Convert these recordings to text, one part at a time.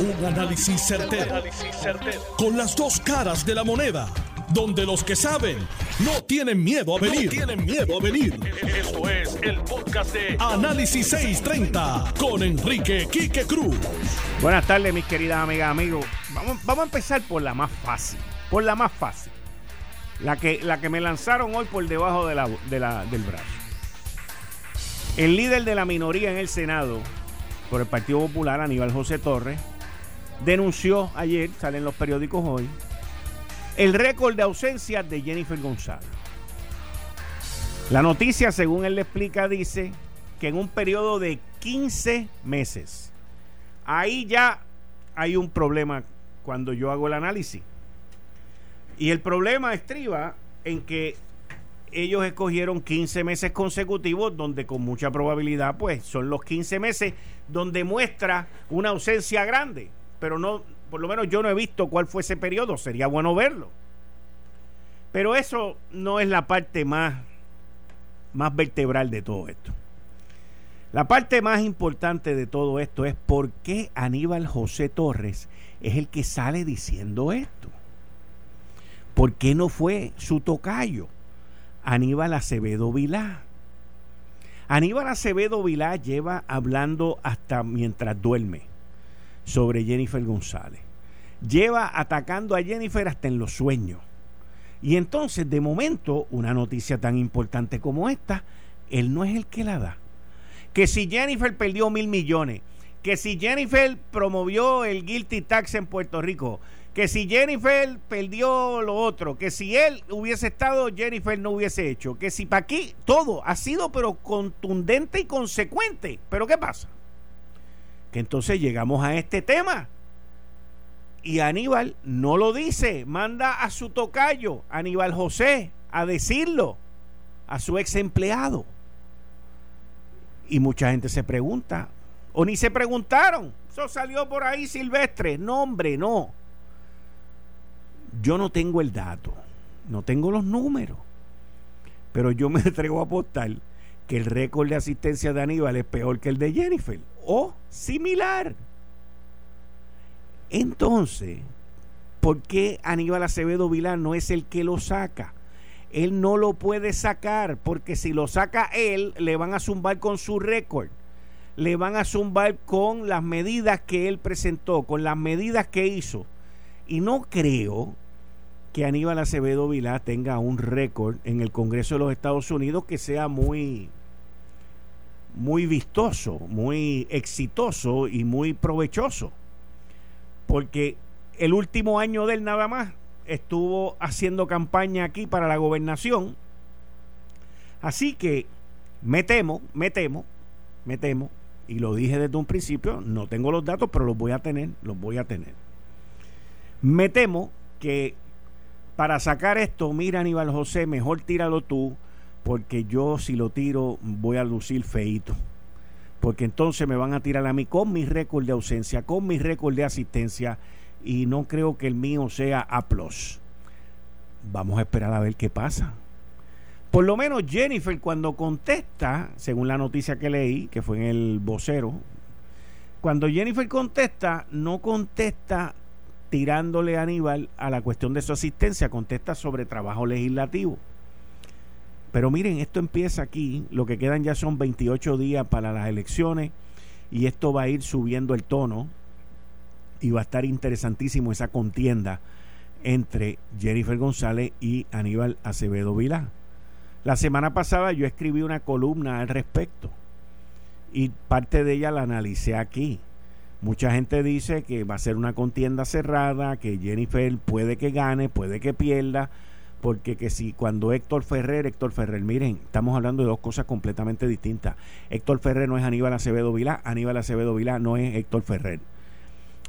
Un análisis certero, Con las dos caras de la moneda. Donde los que saben no tienen miedo a venir. tienen miedo a venir. Esto es el podcast de Análisis 630 con Enrique Quique Cruz. Buenas tardes, mis queridas amigas, amigos. Vamos, vamos a empezar por la más fácil. Por la más fácil. La que, la que me lanzaron hoy por debajo de la, del brazo. El líder de la minoría en el Senado, por el Partido Popular, Aníbal José Torres, denunció ayer, salen los periódicos hoy, el récord de ausencia de Jennifer González. La noticia, según él le explica, dice que en un periodo de 15 meses, ahí ya hay un problema cuando yo hago el análisis. Y el problema estriba en que ellos escogieron 15 meses consecutivos, donde con mucha probabilidad, pues, son los 15 meses donde muestra una ausencia grande pero no, por lo menos yo no he visto cuál fue ese periodo, sería bueno verlo. Pero eso no es la parte más, más vertebral de todo esto. La parte más importante de todo esto es por qué Aníbal José Torres es el que sale diciendo esto. ¿Por qué no fue su tocayo, Aníbal Acevedo Vilá? Aníbal Acevedo Vilá lleva hablando hasta mientras duerme sobre Jennifer González. Lleva atacando a Jennifer hasta en los sueños. Y entonces, de momento, una noticia tan importante como esta, él no es el que la da. Que si Jennifer perdió mil millones, que si Jennifer promovió el guilty tax en Puerto Rico, que si Jennifer perdió lo otro, que si él hubiese estado, Jennifer no hubiese hecho, que si para aquí, todo ha sido pero contundente y consecuente. Pero ¿qué pasa? Que entonces llegamos a este tema. Y Aníbal no lo dice, manda a su tocayo, Aníbal José, a decirlo a su ex empleado. Y mucha gente se pregunta, o ni se preguntaron, eso salió por ahí silvestre. No, hombre, no. Yo no tengo el dato, no tengo los números, pero yo me atrevo a apostar que el récord de asistencia de Aníbal es peor que el de Jennifer o similar. Entonces, ¿por qué Aníbal Acevedo Vilán no es el que lo saca? Él no lo puede sacar porque si lo saca él, le van a zumbar con su récord. Le van a zumbar con las medidas que él presentó, con las medidas que hizo. Y no creo que Aníbal Acevedo Vilá tenga un récord en el Congreso de los Estados Unidos que sea muy muy vistoso, muy exitoso y muy provechoso. Porque el último año de él nada más estuvo haciendo campaña aquí para la gobernación. Así que me temo, me temo, me temo, y lo dije desde un principio, no tengo los datos, pero los voy a tener, los voy a tener. Me temo que para sacar esto, mira Aníbal José, mejor tíralo tú, porque yo si lo tiro voy a lucir feito. Porque entonces me van a tirar a mí con mi récord de ausencia, con mi récord de asistencia y no creo que el mío sea A+. Vamos a esperar a ver qué pasa. Por lo menos Jennifer cuando contesta, según la noticia que leí, que fue en el vocero, cuando Jennifer contesta, no contesta tirándole a Aníbal a la cuestión de su asistencia, contesta sobre trabajo legislativo. Pero miren, esto empieza aquí, lo que quedan ya son 28 días para las elecciones y esto va a ir subiendo el tono y va a estar interesantísimo esa contienda entre Jennifer González y Aníbal Acevedo Vilá. La semana pasada yo escribí una columna al respecto y parte de ella la analicé aquí. Mucha gente dice que va a ser una contienda cerrada, que Jennifer puede que gane, puede que pierda, porque que si cuando Héctor Ferrer, Héctor Ferrer, miren, estamos hablando de dos cosas completamente distintas. Héctor Ferrer no es Aníbal Acevedo Vilá, Aníbal Acevedo Vilá no es Héctor Ferrer.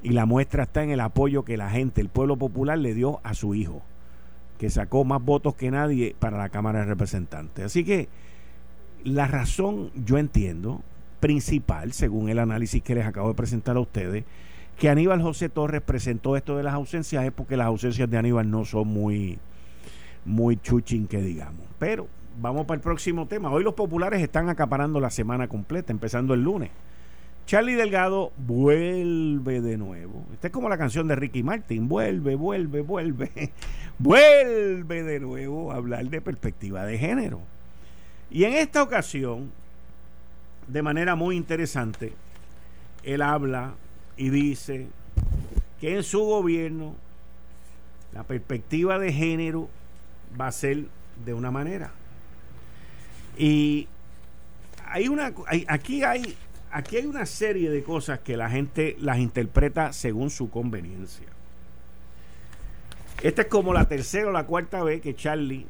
Y la muestra está en el apoyo que la gente, el pueblo popular le dio a su hijo, que sacó más votos que nadie para la Cámara de Representantes. Así que la razón, yo entiendo, principal, según el análisis que les acabo de presentar a ustedes, que Aníbal José Torres presentó esto de las ausencias es porque las ausencias de Aníbal no son muy muy chuchín que digamos. Pero vamos para el próximo tema. Hoy los populares están acaparando la semana completa, empezando el lunes. Charlie Delgado vuelve de nuevo. Esta es como la canción de Ricky Martin. Vuelve, vuelve, vuelve. vuelve de nuevo a hablar de perspectiva de género. Y en esta ocasión, de manera muy interesante, él habla y dice que en su gobierno la perspectiva de género va a ser de una manera. Y hay una aquí hay aquí hay una serie de cosas que la gente las interpreta según su conveniencia. Esta es como la tercera o la cuarta vez que Charlie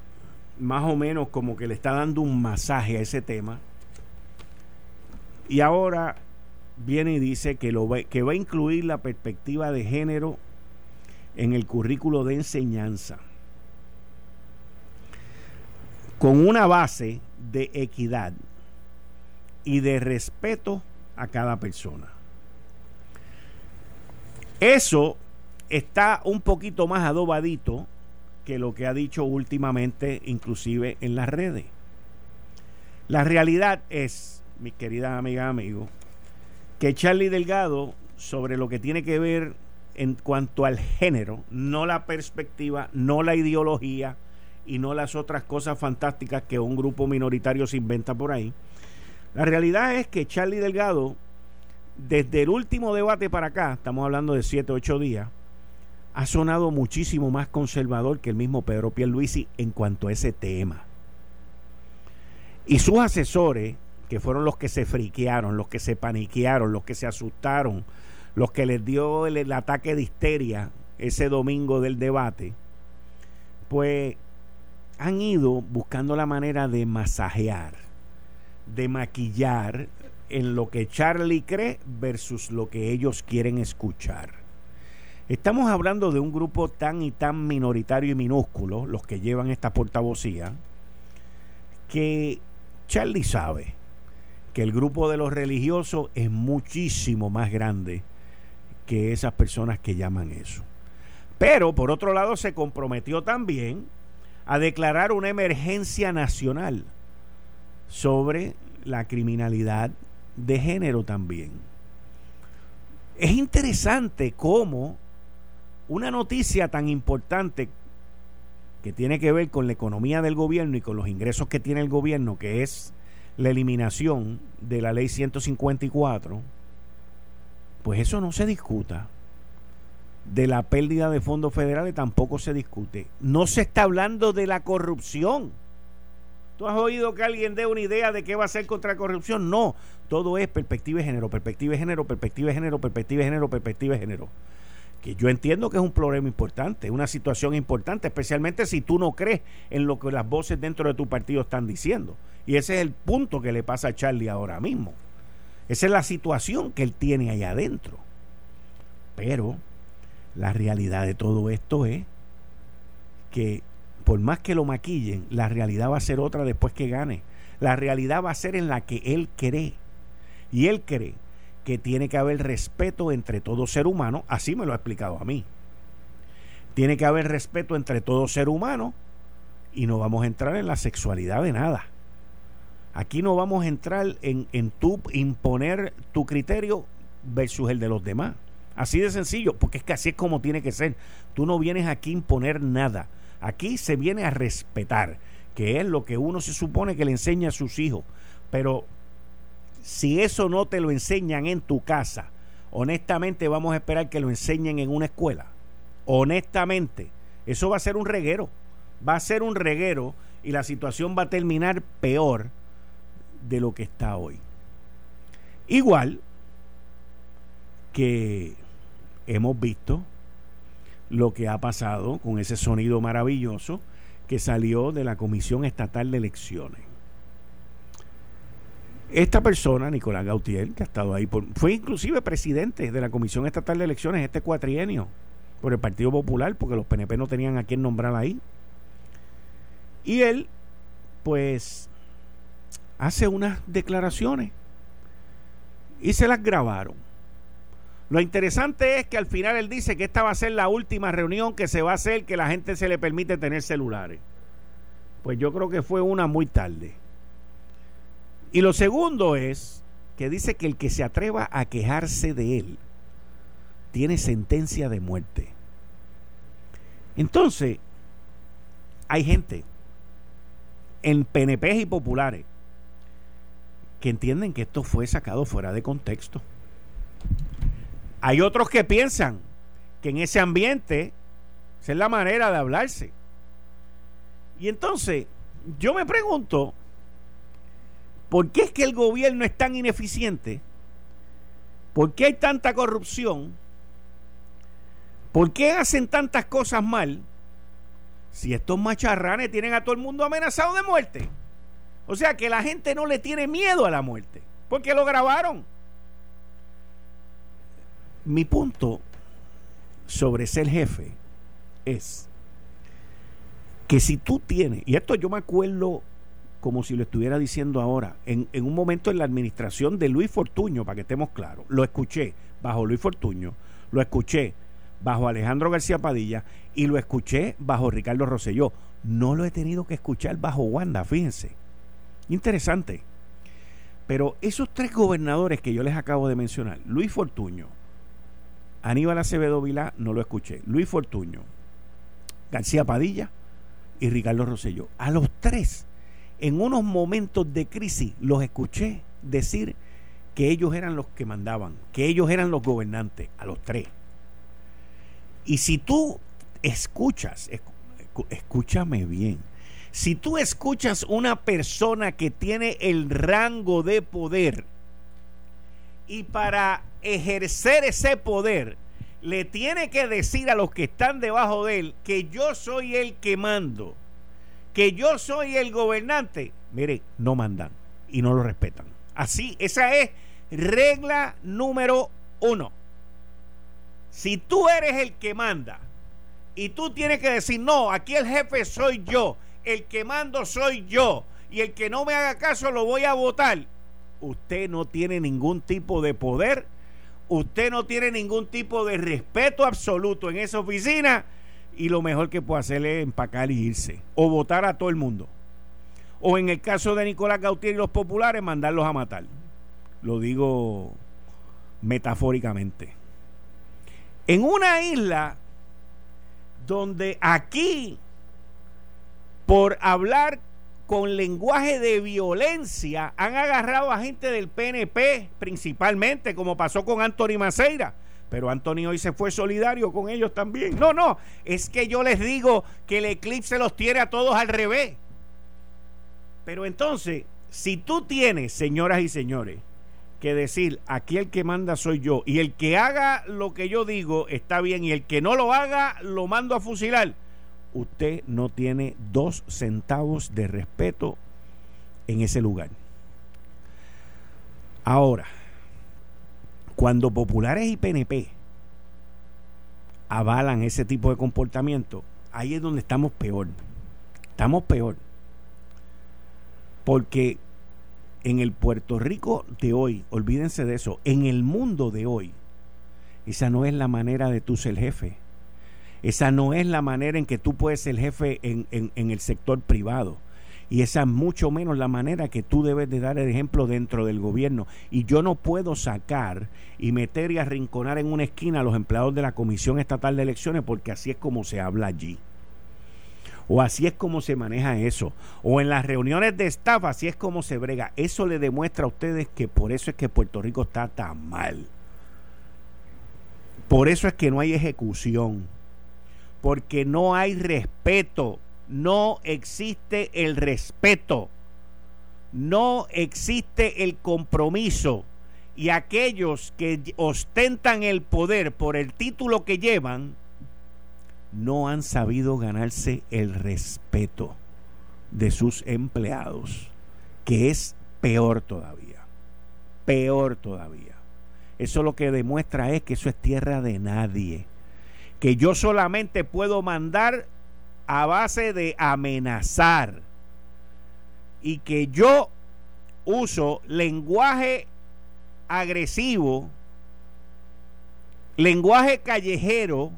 más o menos como que le está dando un masaje a ese tema. Y ahora viene y dice que, lo que va a incluir la perspectiva de género en el currículo de enseñanza. Con una base de equidad y de respeto a cada persona. Eso está un poquito más adobadito que lo que ha dicho últimamente, inclusive en las redes. La realidad es, mi querida amiga, amigo, que Charlie Delgado, sobre lo que tiene que ver en cuanto al género, no la perspectiva, no la ideología y no las otras cosas fantásticas que un grupo minoritario se inventa por ahí. La realidad es que Charlie Delgado, desde el último debate para acá, estamos hablando de 7, 8 días, ha sonado muchísimo más conservador que el mismo Pedro Pierluisi en cuanto a ese tema. Y sus asesores, que fueron los que se friquearon, los que se paniquearon, los que se asustaron, los que les dio el, ataque de histeria ese domingo del debate, pues han ido buscando la manera de masajear, de maquillar en lo que Charlie cree versus lo que ellos quieren escuchar. Estamos hablando de un grupo tan y tan minoritario y minúsculo, los que llevan esta portavocía, que Charlie sabe que el grupo de los religiosos es muchísimo más grande que esas personas que llaman eso. Pero, por otro lado, se comprometió también a declarar una emergencia nacional sobre la criminalidad de género también. Es interesante cómo una noticia tan importante que tiene que ver con la economía del gobierno y con los ingresos que tiene el gobierno, que es la eliminación de la ley 154, pues eso no se discuta. De la pérdida de fondos federales tampoco se discute. No se está hablando de la corrupción. ¿Tú has oído que alguien dé una idea de qué va a hacer contra la corrupción? No, todo es perspectiva de género, perspectiva de género, perspectiva de género, perspectiva de género, perspectiva de género que yo entiendo que es un problema importante, una situación importante, especialmente si tú no crees en lo que las voces dentro de tu partido están diciendo. Y ese es el punto que le pasa a Charlie ahora mismo. Esa es la situación que él tiene allá adentro. Pero la realidad de todo esto es que por más que lo maquillen, la realidad va a ser otra después que gane. La realidad va a ser en la que él cree. Y él cree que tiene que haber respeto entre todo ser humano, así me lo ha explicado a mí. Tiene que haber respeto entre todo ser humano y no vamos a entrar en la sexualidad de nada. Aquí no vamos a entrar en, en tu imponer tu criterio versus el de los demás. Así de sencillo, porque es que así es como tiene que ser. Tú no vienes aquí a imponer nada. Aquí se viene a respetar, que es lo que uno se supone que le enseña a sus hijos. Pero si eso no te lo enseñan en tu casa, honestamente vamos a esperar que lo enseñen en una escuela. Honestamente, eso va a ser un reguero. Va a ser un reguero y la situación va a terminar peor de lo que está hoy. Igual que hemos visto lo que ha pasado con ese sonido maravilloso que salió de la Comisión Estatal de Elecciones. Esta persona, Nicolás Gautier, que ha estado ahí, fue inclusive presidente de la Comisión Estatal de Elecciones este cuatrienio por el Partido Popular, porque los PNP no tenían a quién nombrar ahí. Y él, pues, hace unas declaraciones y se las grabaron. Lo interesante es que al final él dice que esta va a ser la última reunión que se va a hacer que la gente se le permite tener celulares. Pues yo creo que fue una muy tarde. Y lo segundo es que dice que el que se atreva a quejarse de él tiene sentencia de muerte. Entonces, hay gente en PNP y populares que entienden que esto fue sacado fuera de contexto. Hay otros que piensan que en ese ambiente esa es la manera de hablarse. Y entonces, yo me pregunto, ¿por qué es que el gobierno es tan ineficiente? ¿Por qué hay tanta corrupción? ¿Por qué hacen tantas cosas mal? Si estos macharranes tienen a todo el mundo amenazado de muerte. O sea que la gente no le tiene miedo a la muerte, porque lo grabaron. Mi punto sobre ser jefe es que si tú tienes, y esto yo me acuerdo como si lo estuviera diciendo ahora, en, en, un momento en la administración de Luis Fortuño, para que estemos claros, lo escuché bajo Luis Fortuño, lo escuché bajo Alejandro García Padilla y lo escuché bajo Ricardo Rosselló. No lo he tenido que escuchar bajo Wanda, fíjense. Interesante. Pero esos tres gobernadores que yo les acabo de mencionar, Luis Fortuño, Aníbal Acevedo Vilá, no lo escuché, Luis Fortuño, García Padilla y Ricardo Rosselló. A los tres, en unos momentos de crisis, los escuché decir que ellos eran los que mandaban, que ellos eran los gobernantes, a los tres. Y si tú escuchas, escúchame bien, si tú escuchas una persona que tiene el rango de poder y para ejercer ese poder le tiene que decir a los que están debajo de él que yo soy el que mando, que yo soy el gobernante, mire, no mandan y no lo respetan. Así, esa es regla número uno. Si tú eres el que manda y tú tienes que decir, no, aquí el jefe soy yo, el que mando soy yo y el que no me haga caso lo voy a votar, usted no tiene ningún tipo de poder, usted no tiene ningún tipo de respeto absoluto en esa oficina y lo mejor que puede hacer es empacar y irse o votar a todo el mundo. O en el caso de Nicolás Gautier y los populares, mandarlos a matar. Lo digo metafóricamente. En una isla donde aquí, por hablar con lenguaje de violencia, han agarrado a gente del PNP principalmente, como pasó con Anthony Maceira. Pero Anthony hoy se fue solidario con ellos también. No, no, es que yo les digo que el eclipse los tiene a todos al revés. Pero entonces, si tú tienes, señoras y señores, que decir, aquí el que manda soy yo, y el que haga lo que yo digo está bien, y el que no lo haga lo mando a fusilar, usted no tiene dos centavos de respeto en ese lugar. Ahora, cuando populares y PNP avalan ese tipo de comportamiento, ahí es donde estamos peor. Estamos peor. Porque en el Puerto Rico de hoy, olvídense de eso, en el mundo de hoy, esa no es la manera de tú ser jefe. Esa no es la manera en que tú puedes ser jefe en, en, el sector privado. Y esa es mucho menos la manera que tú debes de dar el ejemplo dentro del gobierno. Y yo no puedo sacar y meter y arrinconar en una esquina a los empleados de la Comisión Estatal de Elecciones porque así es como se habla allí o así es como se maneja eso, o en las reuniones de staff así es como se brega. Eso le demuestra a ustedes que por eso es que Puerto Rico está tan mal. Por eso es que no hay ejecución, porque no hay respeto, no existe el respeto, no existe el compromiso y aquellos que ostentan el poder por el título que llevan, no han sabido ganarse el respeto de sus empleados, que es peor todavía, peor todavía. Eso lo que demuestra es que eso es tierra de nadie, que yo solamente puedo mandar a base de amenazar y que yo uso lenguaje agresivo, lenguaje callejero,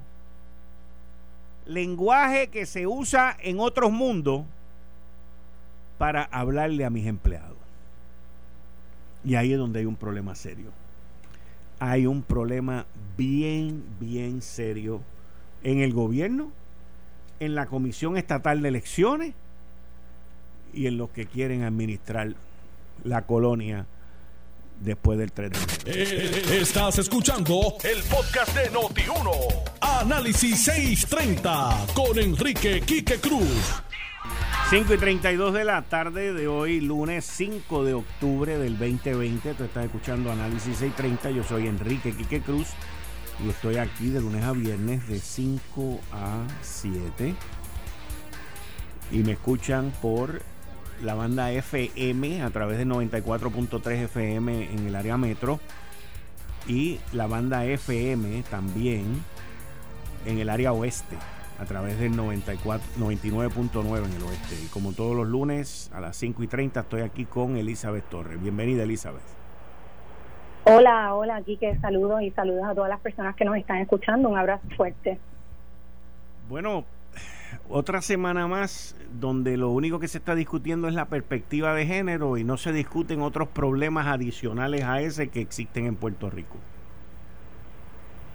lenguaje que se usa en otros mundos para hablarle a mis empleados. Y ahí es donde hay un problema serio. Hay un problema bien, bien serio en el gobierno, en la Comisión Estatal de Elecciones y en los que quieren administrar la colonia después del 3 eh, Estás escuchando el podcast de Noti1. Análisis 630 con Enrique Quique Cruz. 5 y 32 de la tarde de hoy, lunes 5 de octubre del 2020. Tú estás escuchando Análisis 630. Yo soy Enrique Quique Cruz y estoy aquí de lunes a viernes de 5 a 7. Y me escuchan por la banda FM a través de 94.3 FM en el área metro y la banda FM también en el área oeste a través del 94, 99.9 en el oeste. Y como todos los lunes a las 5 y 30 estoy aquí con Elizabeth Torres. Bienvenida Elizabeth. Hola, hola, aquí que saludos y saludos a todas las personas que nos están escuchando. Un abrazo fuerte. Bueno, otra semana más donde lo único que se está discutiendo es la perspectiva de género y no se discuten otros problemas adicionales a ese que existen en Puerto Rico.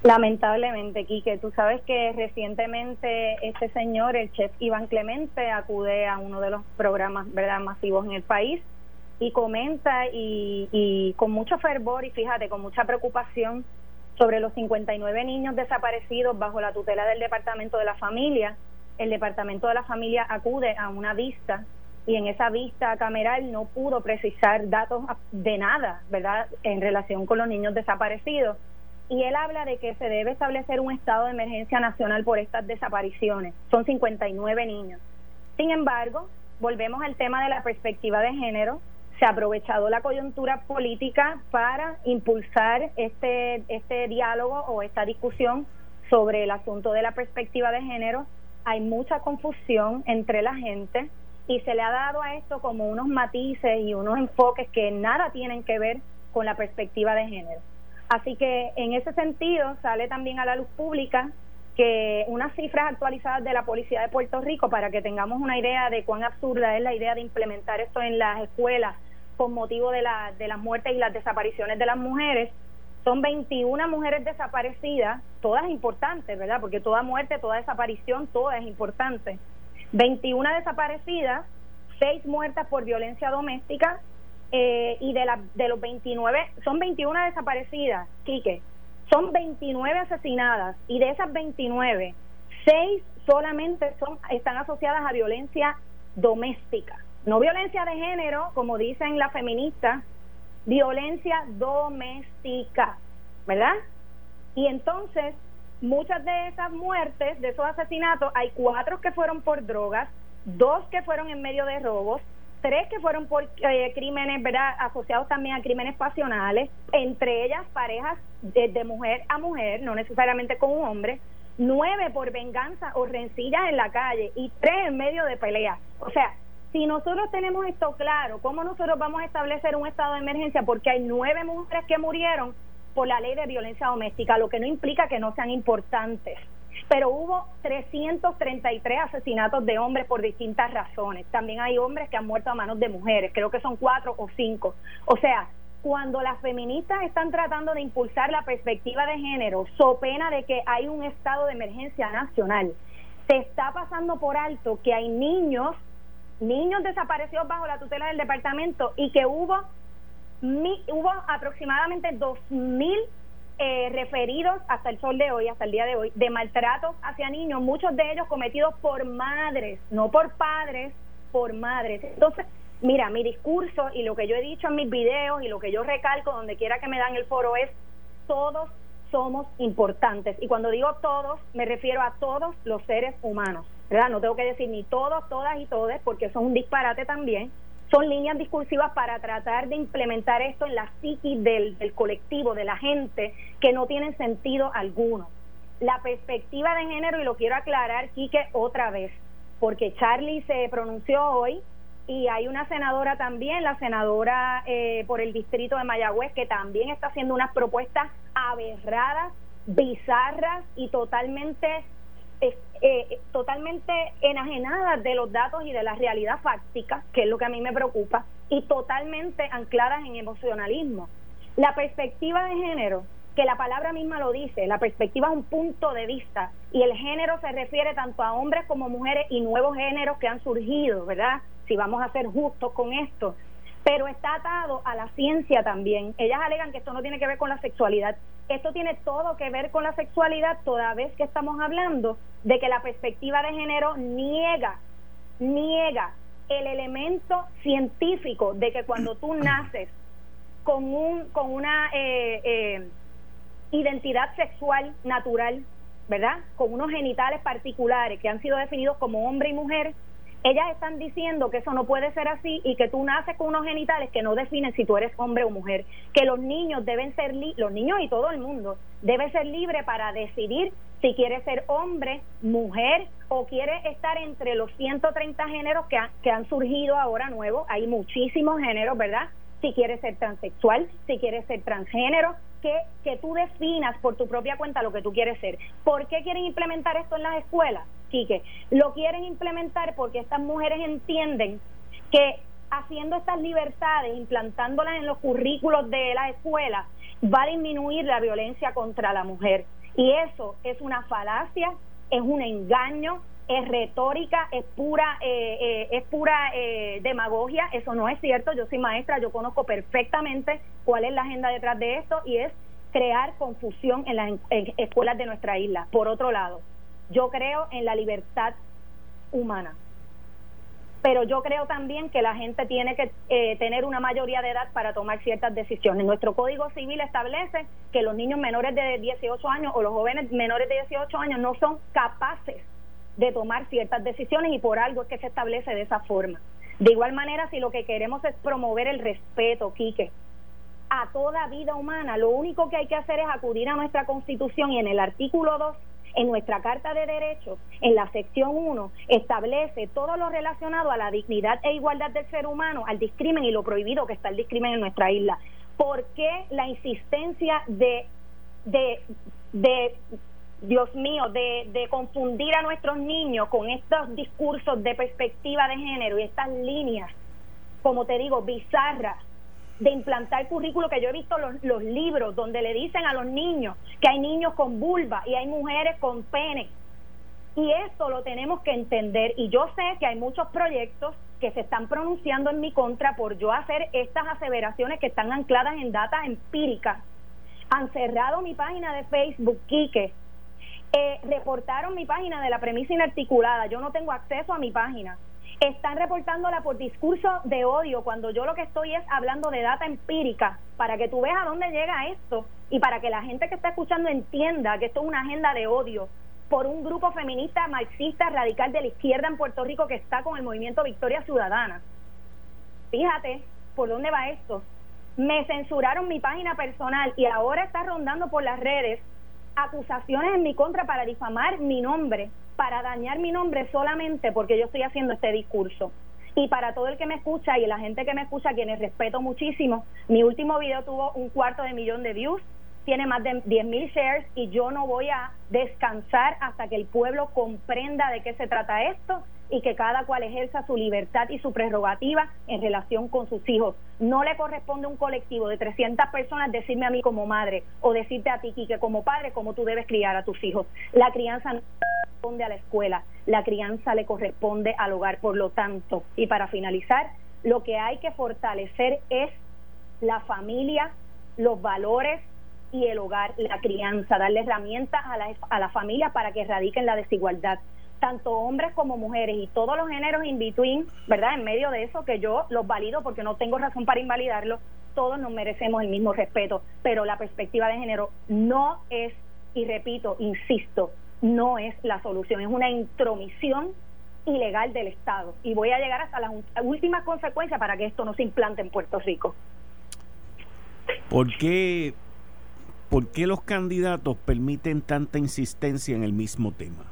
Lamentablemente, Quique, tú sabes que recientemente este señor, el chef Iván Clemente, acude a uno de los programas verdad masivos en el país y comenta y, y con mucho fervor y fíjate, con mucha preocupación sobre los 59 niños desaparecidos bajo la tutela del Departamento de la Familia. El Departamento de la Familia acude a una vista y en esa vista cameral no pudo precisar datos de nada, ¿verdad?, en relación con los niños desaparecidos y él habla de que se debe establecer un estado de emergencia nacional por estas desapariciones. Son 59 niños. Sin embargo, volvemos al tema de la perspectiva de género. Se ha aprovechado la coyuntura política para impulsar este, este diálogo o esta discusión sobre el asunto de la perspectiva de género. Hay mucha confusión entre la gente y se le ha dado a esto como unos matices y unos enfoques que nada tienen que ver con la perspectiva de género. Así que en ese sentido sale también a la luz pública que unas cifras actualizadas de la Policía de Puerto Rico para que tengamos una idea de cuán absurda es la idea de implementar esto en las escuelas con motivo de, la, de las muertes y las desapariciones de las mujeres. Son 21 mujeres desaparecidas, todas importantes, ¿verdad? Porque toda muerte, toda desaparición, toda es importante. 21 desaparecidas, 6 muertas por violencia doméstica, eh, y de, la, de los 29, son 21 desaparecidas, Quique, son 29 asesinadas y de esas 29, 6 solamente son, están asociadas a violencia doméstica, no violencia de género, como dicen las feministas, violencia doméstica, ¿verdad? Y entonces, muchas de esas muertes, de esos asesinatos, hay cuatro que fueron por drogas, dos que fueron en medio de robos, tres que fueron por eh, crímenes, ¿verdad? Asociados también a crímenes pasionales, entre ellas parejas de, mujer a mujer, no necesariamente con un hombre, nueve por venganza o rencillas en la calle y tres en medio de peleas. O sea, si nosotros tenemos esto claro, ¿cómo nosotros vamos a establecer un estado de emergencia? Porque hay nueve mujeres que murieron por la ley de violencia doméstica, lo que no implica que no sean importantes pero hubo 333 asesinatos de hombres por distintas razones. También hay hombres que han muerto a manos de mujeres, creo que son cuatro o cinco. O sea, cuando las feministas están tratando de impulsar la perspectiva de género, so pena de que hay un estado de emergencia nacional, se está pasando por alto que hay niños, niños desaparecidos bajo la tutela del departamento y que hubo, hubo aproximadamente 2.000 eh, referidos hasta el sol de hoy, hasta el día de hoy, de maltratos hacia niños, muchos de ellos cometidos por madres, no por padres, por madres. Entonces, mira, mi discurso y lo que yo he dicho en mis videos y lo que yo recalco donde quiera que me dan el foro es, todos somos importantes. Y cuando digo todos, me refiero a todos los seres humanos, ¿verdad? No tengo que decir ni todos, todas y todes, porque eso es un disparate también son líneas discursivas para tratar de implementar esto en la psiquis del, colectivo, de la gente, que no tienen sentido alguno. La perspectiva de género, y lo quiero aclarar, Quique, otra vez, porque Charlie se pronunció hoy y hay una senadora también, la senadora eh, por el distrito de Mayagüez, que también está haciendo unas propuestas aberradas, bizarras y totalmente eh, totalmente enajenadas de los datos y de la realidad fáctica, que es lo que a mí me preocupa. y totalmente ancladas en emocionalismo. La perspectiva de género, que la palabra misma lo dice, la perspectiva es un punto de vista y el género se refiere tanto a hombres como mujeres y nuevos géneros que han surgido, ¿verdad? Si vamos a ser justos con esto, pero está atado a la ciencia también. Ellas alegan que esto no tiene que ver con la sexualidad. Esto tiene todo que ver con la sexualidad toda vez que estamos hablando de que la perspectiva de género niega, niega el elemento científico de que cuando tú naces con, un, con una eh, eh, identidad sexual natural, ¿verdad? Con unos genitales particulares que han sido definidos como hombre y mujer, ellas están diciendo que eso no puede ser así y que tú naces con unos genitales que no definen si tú eres hombre o mujer, que los niños deben ser, los niños y todo el mundo, debe ser libre para decidir si quiere ser hombre, mujer o quiere estar entre los 130 géneros que, que han surgido ahora nuevos, hay muchísimos géneros, ¿verdad? Si quiere ser transexual, si quiere ser transgénero, que, que tú definas por tu propia cuenta lo que tú quieres ser. ¿Por qué quieren implementar esto en las escuelas? Quique, lo quieren implementar porque estas mujeres entienden que haciendo estas libertades, implantándolas en los currículos de la escuela, va a disminuir la violencia contra la mujer. Y eso es una falacia, es un engaño, es retórica, es pura, eh, eh, es pura eh, demagogia. Eso no es cierto. Yo soy maestra, yo conozco perfectamente cuál es la agenda detrás de esto y es crear confusión en las escuelas de nuestra isla. Por otro lado, yo creo en la libertad humana. Pero yo creo también que la gente tiene que eh, tener una mayoría de edad para tomar ciertas decisiones. Nuestro Código Civil establece que los niños menores de 18 años o los jóvenes menores de 18 años no son capaces de tomar ciertas decisiones y por algo es que se establece de esa forma. De igual manera, si lo que queremos es promover el respeto, Quique, a toda vida humana, lo único que hay que hacer es acudir a nuestra Constitución y en el artículo 2 en nuestra Carta de Derechos, en la sección 1, establece todo lo relacionado a la dignidad e igualdad del ser humano, al discrimen y lo prohibido que está el discrimen en nuestra isla. ¿Por qué la insistencia de, de, de Dios mío, de, de confundir a nuestros niños con estos discursos de perspectiva de género y estas líneas, como te digo, bizarras, de implantar currículo que yo he visto los, libros donde le dicen a los niños que hay niños con vulva y hay mujeres con pene. Y esto lo tenemos que entender. Y yo sé que hay muchos proyectos que se están pronunciando en mi contra por yo hacer estas aseveraciones que están ancladas en data empírica. Han cerrado mi página de Facebook, Quique. Eh, reportaron mi página de la premisa inarticulada. Yo no tengo acceso a mi página están reportándola por discurso de odio cuando yo lo que estoy es hablando de data empírica para que tú veas a dónde llega esto y para que la gente que está escuchando entienda que esto es una agenda de odio por un grupo feminista marxista radical de la izquierda en Puerto Rico que está con el movimiento Victoria Ciudadana. Fíjate por dónde va esto. Me censuraron mi página personal y ahora está rondando por las redes acusaciones en mi contra para difamar mi nombre para dañar mi nombre solamente porque yo estoy haciendo este discurso. Y para todo el que me escucha y la gente que me escucha, quienes respeto muchísimo, mi último video tuvo un cuarto de millón de views, tiene más de 10 mil shares y yo no voy a descansar hasta que el pueblo comprenda de qué se trata esto y que cada cual ejerza su libertad y su prerrogativa en relación con sus hijos. No le corresponde a un colectivo de 300 personas decirme a mí como madre o decirte a ti, que como padre, cómo tú debes criar a tus hijos. La crianza no corresponde a la escuela, la crianza le corresponde al hogar. Por lo tanto, y para finalizar, lo que hay que fortalecer es la familia, los valores y el hogar, la crianza, darle herramientas a la, a la familia para que erradiquen la desigualdad tanto hombres como mujeres y todos los géneros in between, ¿verdad? En medio de eso, que yo los valido porque no tengo razón para invalidarlo, todos nos merecemos el mismo respeto, pero la perspectiva de género no es, y repito, insisto, no es la solución, es una intromisión ilegal del Estado. Y voy a llegar hasta las últimas consecuencias para que esto no se implante en Puerto Rico. ¿Por qué, ¿Por qué los candidatos permiten tanta insistencia en el mismo tema?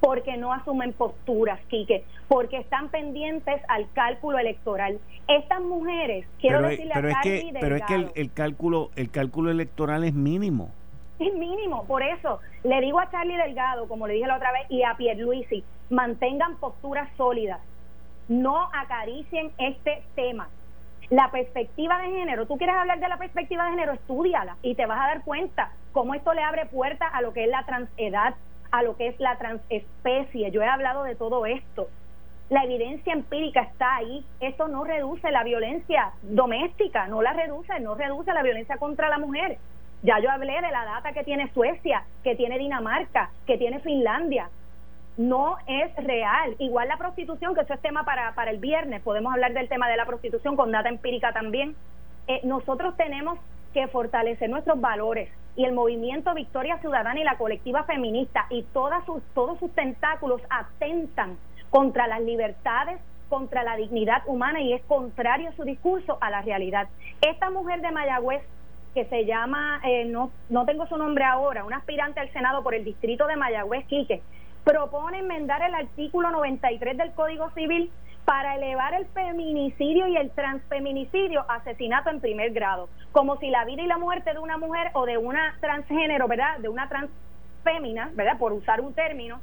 porque no asumen posturas, Quique, porque están pendientes al cálculo electoral. Estas mujeres, quiero decirle pero a es que, Pero es que el, cálculo, el cálculo electoral es mínimo. Es mínimo, por eso le digo a Charlie Delgado, como le dije la otra vez, y a Pierluisi, mantengan posturas sólidas, no acaricien este tema. La perspectiva de género, tú quieres hablar de la perspectiva de género, estudiala y te vas a dar cuenta cómo esto le abre puerta a lo que es la transedad, a lo que es la transespecie. Yo he hablado de todo esto. La evidencia empírica está ahí. Esto no reduce la violencia doméstica, no la reduce, no reduce la violencia contra la mujer. Ya yo hablé de la data que tiene Suecia, que tiene Dinamarca, que tiene Finlandia no es real. Igual la prostitución, que eso es tema para, para el viernes, podemos hablar del tema de la prostitución con data empírica también. Eh, nosotros tenemos que fortalecer nuestros valores y el movimiento Victoria Ciudadana y la colectiva feminista y todas sus, todos sus tentáculos atentan contra las libertades, contra la dignidad humana y es contrario su discurso a la realidad. Esta mujer de Mayagüez que se llama, eh, no, no tengo su nombre ahora, una aspirante al Senado por el distrito de Mayagüez, Quique, propone enmendar el artículo 93 del Código Civil para elevar el feminicidio y el transfeminicidio a asesinato en primer grado, como si la vida y la muerte de una mujer o de una transgénero, ¿verdad? De una transfémina, ¿verdad? Por usar un término,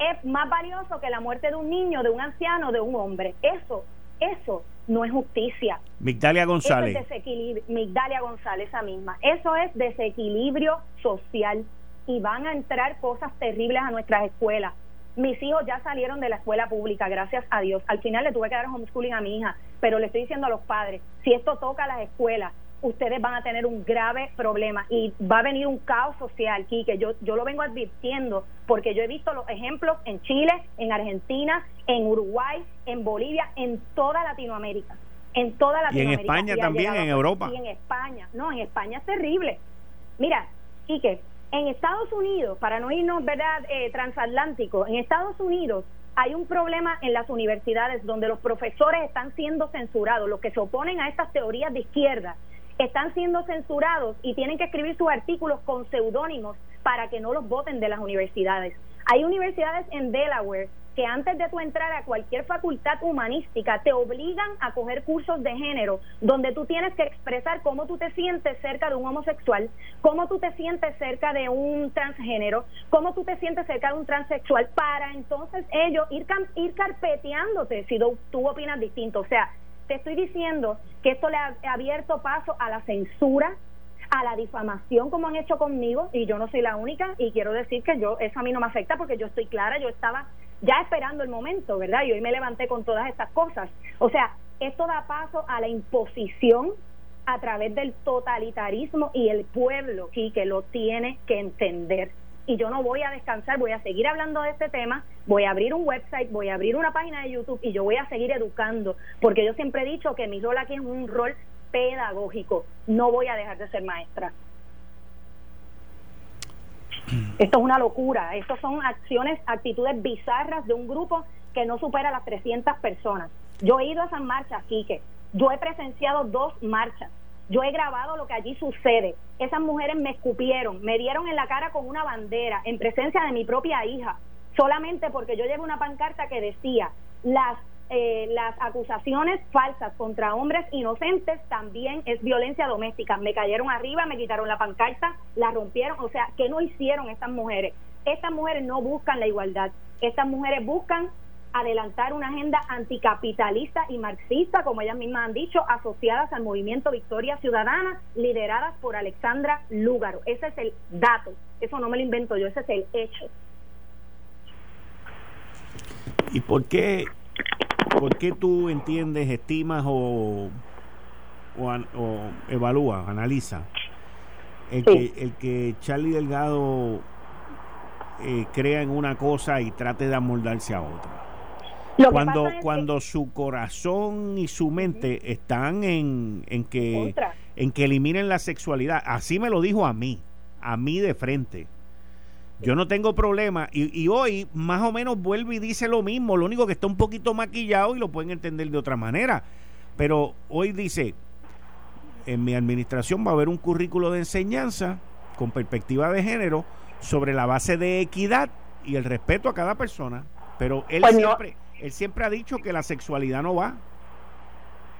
es más valioso que la muerte de un niño, de un anciano, de un hombre. Eso, eso no es justicia. Migdalia González. Eso es Migdalia González, esa misma. Eso es desequilibrio social y van a entrar cosas terribles a nuestras escuelas. Mis hijos ya salieron de la escuela pública, gracias a Dios. Al final le tuve que dar homeschooling a mi hija, pero le estoy diciendo a los padres, si esto toca a las escuelas, ustedes van a tener un grave problema y va a venir un caos social aquí que yo yo lo vengo advirtiendo porque yo he visto los ejemplos en Chile, en Argentina, en Uruguay, en Bolivia, en toda Latinoamérica, en toda Latinoamérica. Y en España también, en Europa. Y en España, no, en España es terrible. Mira, Quique, en Estados Unidos, para no irnos, ¿verdad?, eh, transatlántico, en Estados Unidos hay un problema en las universidades donde los profesores están siendo censurados, los que se oponen a estas teorías de izquierda están siendo censurados y tienen que escribir sus artículos con seudónimos para que no los voten de las universidades. Hay universidades en Delaware que antes de tu entrar a cualquier facultad humanística te obligan a coger cursos de género donde tú tienes que expresar cómo tú te sientes cerca de un homosexual, cómo tú te sientes cerca de un transgénero, cómo tú te sientes cerca de un transexual para entonces ellos ir, ir carpeteándote si tú opinas distinto. O sea, te estoy diciendo que esto le ha abierto paso a la censura, a la difamación como han hecho conmigo y yo no soy la única y quiero decir que yo eso a mí no me afecta porque yo estoy clara, yo estaba ya esperando el momento, ¿verdad? Y hoy me levanté con todas estas cosas. O sea, esto da paso a la imposición a través del totalitarismo y el pueblo y que lo tiene que entender. Y yo no voy a descansar, voy a seguir hablando de este tema, voy a abrir un website, voy a abrir una página de YouTube y yo voy a seguir educando, porque yo siempre he dicho que mi rol aquí es un rol pedagógico, no voy a dejar de ser maestra. Esto es una locura. Esto son acciones, actitudes bizarras de un grupo que no supera las 300 personas. Yo he ido a esas marchas, Quique. Yo he presenciado dos marchas. Yo he grabado lo que allí sucede. Esas mujeres me escupieron, me dieron en la cara con una bandera en presencia de mi propia hija, solamente porque yo llevo una pancarta que decía, las eh, las acusaciones falsas contra hombres inocentes también es violencia doméstica. Me cayeron arriba, me quitaron la pancarta, la rompieron. O sea, ¿qué no hicieron estas mujeres? Estas mujeres no buscan la igualdad. Estas mujeres buscan adelantar una agenda anticapitalista y marxista, como ellas mismas han dicho, asociadas al movimiento Victoria Ciudadana, lideradas por Alexandra Lúgaro. Ese es el dato. Eso no me lo invento yo, ese es el hecho. ¿Y por qué ¿Por qué tú entiendes, estimas o, o, evalúas, analiza el, que, el que Charlie Delgado eh, crea en una cosa y trate de amoldarse a otra? cuando cuando su corazón y su mente están en, en que en que eliminen la sexualidad así me lo dijo a mí a mí de frente yo no tengo problema. Y, hoy más o menos vuelve y dice lo mismo. Lo único que está un poquito maquillado y lo pueden entender de otra manera. Pero hoy dice, en mi administración va a haber un currículo de enseñanza con perspectiva de género sobre la base de equidad y el respeto a cada persona. Pero él, pues siempre, él siempre ha dicho que la sexualidad no va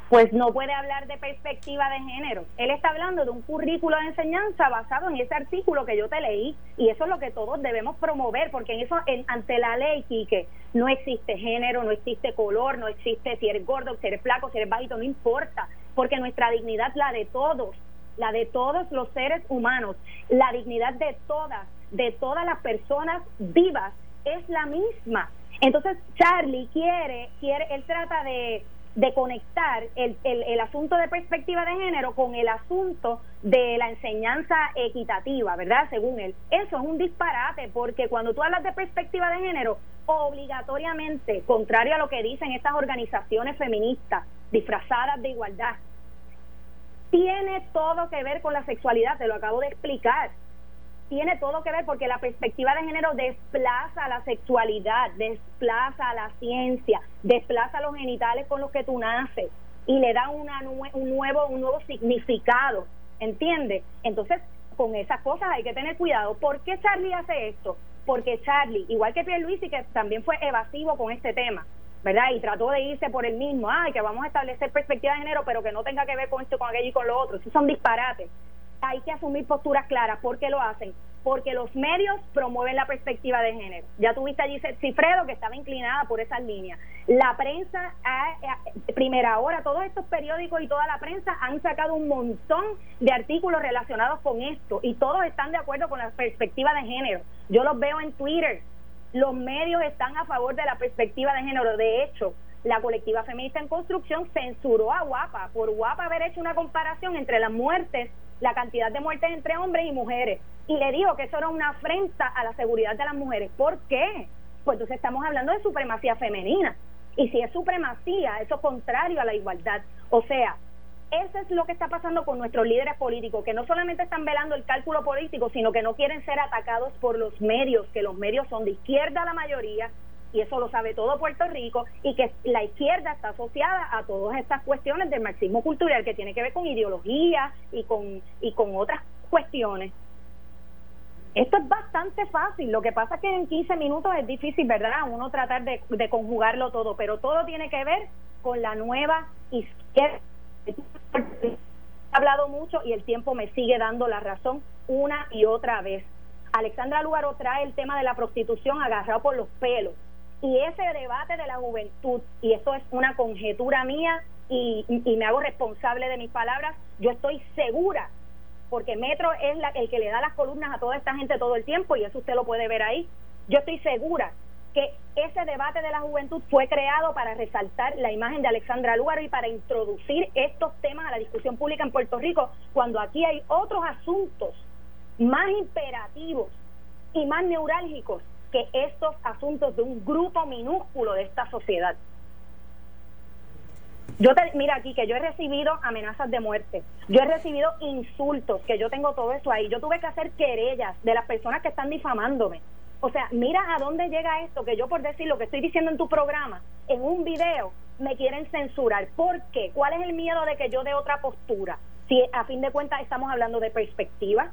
pues no puede hablar de perspectiva de género. Él está hablando de un currículo de enseñanza basado en ese artículo que yo te leí y eso es lo que todos debemos promover porque en eso ante la ley Quique no existe género, no existe color, no existe si eres gordo, si eres flaco, si eres bajito, no importa. porque nuestra dignidad, la de todos, la de todos los seres humanos, la dignidad de todas, de todas las personas vivas, es la misma. Entonces Charlie quiere, quiere, él trata de, de conectar el, el, el, asunto de perspectiva de género con el asunto de la enseñanza equitativa, ¿verdad? Según él. Eso es un disparate, porque cuando tú hablas de perspectiva de género, obligatoriamente, contrario a lo que dicen estas organizaciones feministas disfrazadas de igualdad, tiene todo que ver con la sexualidad, te lo acabo de explicar tiene todo que ver porque la perspectiva de género desplaza la sexualidad, desplaza la ciencia, desplaza los genitales con los que tú naces y le da una, un nuevo un nuevo significado, ¿entiendes? Entonces, con esas cosas hay que tener cuidado. ¿Por qué Charlie hace esto? Porque Charlie, igual que Pierluisi, que también fue evasivo con este tema, ¿verdad? Y trató de irse por el mismo, ay, que vamos a establecer perspectiva de género, pero que no tenga que ver con esto, con aquello y con lo otro. Esos son disparates hay que asumir posturas claras. ¿Por qué lo hacen? Porque los medios promueven la perspectiva de género. Ya tuviste allí Cifredo que estaba inclinada por esas líneas. La prensa, primera hora, todos estos periódicos y toda la prensa han sacado un montón de artículos relacionados con esto y todos están de acuerdo con la perspectiva de género. Yo los veo en Twitter. Los medios están a favor de la perspectiva de género. De hecho, la colectiva feminista en construcción censuró a Guapa por Guapa haber hecho una comparación entre las muertes la cantidad de muertes entre hombres y mujeres. Y le dijo que eso era una afrenta a la seguridad de las mujeres. ¿Por qué? Pues entonces estamos hablando de supremacía femenina. Y si es supremacía, eso es contrario a la igualdad. O sea, eso es lo que está pasando con nuestros líderes políticos, que no solamente están velando el cálculo político, sino que no quieren ser atacados por los medios, que los medios son de izquierda la mayoría, y eso lo sabe todo Puerto Rico, y que la izquierda está asociada a todas estas cuestiones del marxismo cultural que tiene que ver con ideología y con, y con otras cuestiones. Esto es bastante fácil, lo que pasa es que en 15 minutos es difícil, ¿verdad? Uno tratar de, de conjugarlo todo, pero todo tiene que ver con la nueva izquierda. He hablado mucho y el tiempo me sigue dando la razón una y otra vez. Alexandra Lugaro trae el tema de la prostitución agarrado por los pelos y ese debate de la juventud, y esto es una conjetura mía y, me hago responsable de mis palabras, yo estoy segura, porque Metro es la, el que le da las columnas a toda esta gente todo el tiempo, y eso usted lo puede ver ahí, yo estoy segura que ese debate de la juventud fue creado para resaltar la imagen de Alexandra Lugaro y para introducir estos temas a la discusión pública en Puerto Rico, cuando aquí hay otros asuntos más imperativos y más neurálgicos que estos asuntos de un grupo minúsculo de esta sociedad. Yo te, mira aquí que yo he recibido amenazas de muerte, yo he recibido insultos, que yo tengo todo eso ahí, yo tuve que hacer querellas de las personas que están difamándome. O sea, mira a dónde llega esto, que yo por decir lo que estoy diciendo en tu programa, en un video, me quieren censurar. ¿Por qué? ¿Cuál es el miedo de que yo dé otra postura? Si a fin de cuentas estamos hablando de perspectiva,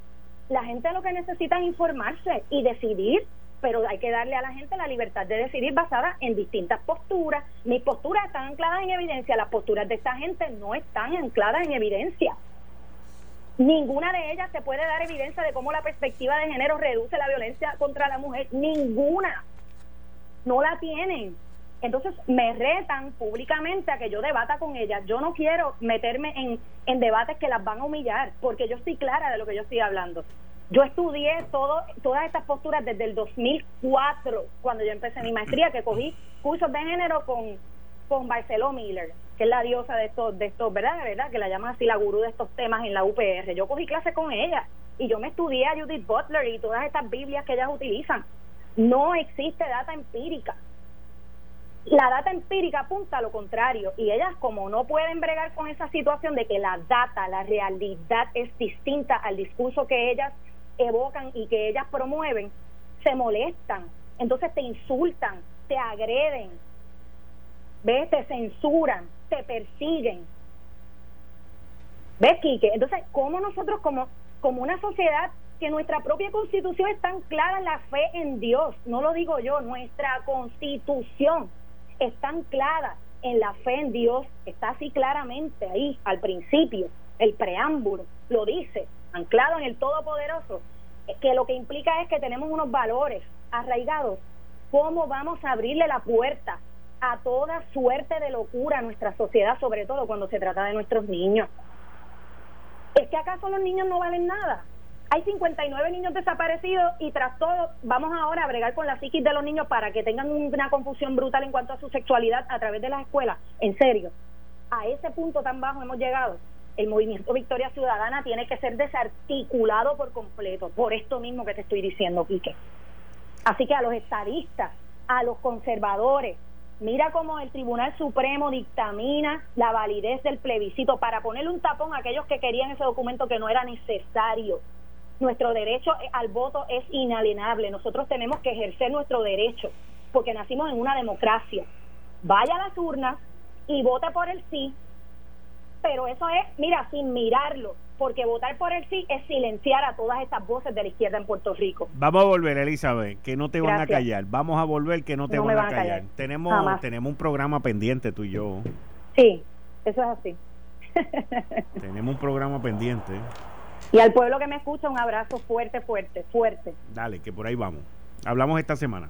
la gente lo que necesita es informarse y decidir pero hay que darle a la gente la libertad de decidir basada en distintas posturas. Mis posturas están ancladas en evidencia, las posturas de esta gente no están ancladas en evidencia. Ninguna de ellas se puede dar evidencia de cómo la perspectiva de género reduce la violencia contra la mujer. Ninguna. No la tienen. Entonces me retan públicamente a que yo debata con ellas. Yo no quiero meterme en, en debates que las van a humillar, porque yo estoy clara de lo que yo estoy hablando. Yo estudié todo, todas estas posturas desde el 2004, cuando yo empecé mi maestría, que cogí cursos de género con, con Barceló Miller, que es la diosa de estos, de estos, ¿verdad? ¿verdad? Que la llaman así la gurú de estos temas en la UPR. Yo cogí clases con ella y yo me estudié a Judith Butler y todas estas Biblias que ellas utilizan. No existe data empírica. La data empírica apunta a lo contrario y ellas como no pueden bregar con esa situación de que la data, la realidad es distinta al discurso que ellas evocan y que ellas promueven, se molestan, entonces te insultan, te agreden, ¿ves? Te censuran, te persiguen. ¿Ves, Quique? Entonces, ¿cómo nosotros como, como una sociedad que nuestra propia constitución está anclada en la fe en Dios, no lo digo yo, nuestra constitución está anclada en la fe en Dios, está así claramente ahí al principio, el preámbulo lo dice, anclado en el Todopoderoso, eh, que lo que implica es que tenemos unos valores arraigados. ¿Cómo vamos a abrirle la puerta a toda suerte de locura a nuestra sociedad, sobre todo cuando se trata de nuestros niños. ¿Es que acaso los niños no valen nada? Hay 59 niños desaparecidos y tras todo vamos ahora a bregar con la psiquis de los niños para que tengan una confusión brutal en cuanto a su sexualidad a través de las escuelas. En serio, a ese punto tan bajo hemos llegado. El movimiento Victoria Ciudadana tiene que ser desarticulado por completo, por esto mismo que te estoy diciendo, Quique. Así que a los estadistas, a los conservadores, mira cómo el Tribunal Supremo dictamina la validez del plebiscito para ponerle un tapón a aquellos que querían ese documento que no era necesario. Nuestro derecho al voto es inalienable. Nosotros tenemos que ejercer nuestro derecho porque nacimos en una democracia. Vaya a las urnas y vote por el sí, pero eso es, mira, sin mirarlo, porque votar por el sí es silenciar a todas estas voces de la izquierda en Puerto Rico. Vamos a volver, Elizabeth, que no te van a callar. Vamos a volver, que no te van, a callar. Tenemos, tenemos un programa pendiente tú y yo. Sí, eso es así. tenemos un programa pendiente. Y al pueblo que me escucha, un abrazo fuerte, fuerte, fuerte. Dale, que por ahí vamos. Hablamos esta semana.